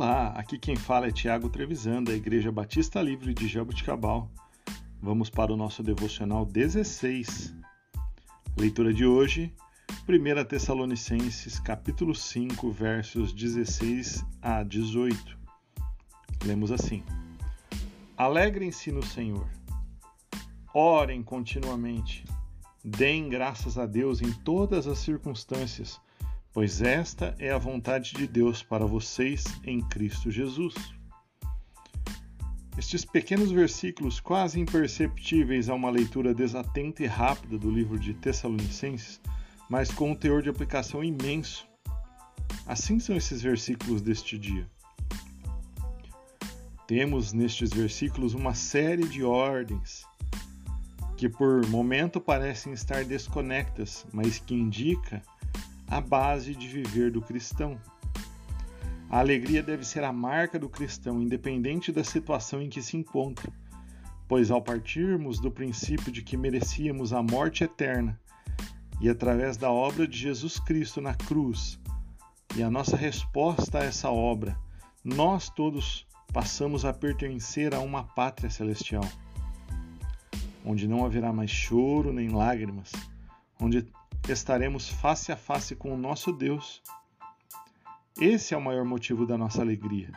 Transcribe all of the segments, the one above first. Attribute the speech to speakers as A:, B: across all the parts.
A: Olá, aqui quem fala é Tiago Trevisan, da Igreja Batista Livre de Jabuticabal. Vamos para o nosso devocional 16. Leitura de hoje, 1 Tessalonicenses, capítulo 5, versos 16 a 18. Lemos assim: Alegrem-se no Senhor, orem continuamente, deem graças a Deus em todas as circunstâncias pois esta é a vontade de Deus para vocês em Cristo Jesus. Estes pequenos versículos, quase imperceptíveis a uma leitura desatenta e rápida do livro de Tessalonicenses, mas com um teor de aplicação imenso. Assim são esses versículos deste dia. Temos nestes versículos uma série de ordens que por momento parecem estar desconectas, mas que indica a base de viver do cristão. A alegria deve ser a marca do cristão, independente da situação em que se encontra, pois ao partirmos do princípio de que merecíamos a morte eterna e através da obra de Jesus Cristo na cruz e a nossa resposta a essa obra, nós todos passamos a pertencer a uma pátria celestial, onde não haverá mais choro nem lágrimas, onde estaremos face a face com o nosso Deus. Esse é o maior motivo da nossa alegria.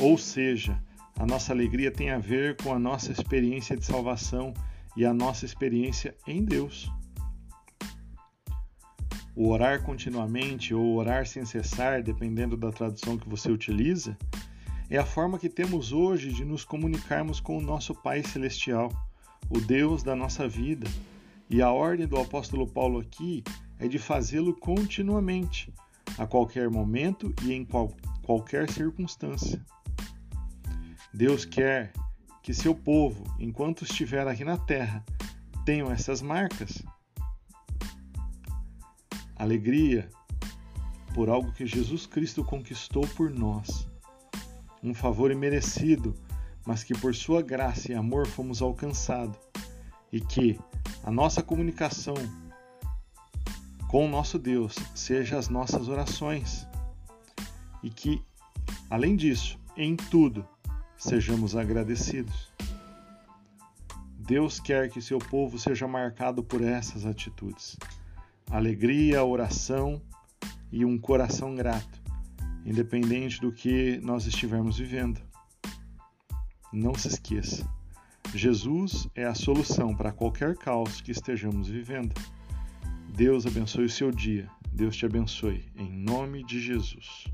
A: Ou seja, a nossa alegria tem a ver com a nossa experiência de salvação e a nossa experiência em Deus. O orar continuamente ou orar sem cessar, dependendo da tradução que você utiliza, é a forma que temos hoje de nos comunicarmos com o nosso Pai Celestial, o Deus da nossa vida, e a ordem do apóstolo Paulo aqui é de fazê-lo continuamente, a qualquer momento e em qual, qualquer circunstância. Deus quer que seu povo, enquanto estiver aqui na terra, tenham essas marcas. Alegria por algo que Jesus Cristo conquistou por nós. Um favor imerecido, mas que por sua graça e amor fomos alcançados. E que, a nossa comunicação com o nosso Deus seja as nossas orações e que, além disso, em tudo, sejamos agradecidos. Deus quer que seu povo seja marcado por essas atitudes: alegria, oração e um coração grato, independente do que nós estivermos vivendo. Não se esqueça Jesus é a solução para qualquer caos que estejamos vivendo. Deus abençoe o seu dia. Deus te abençoe. Em nome de Jesus.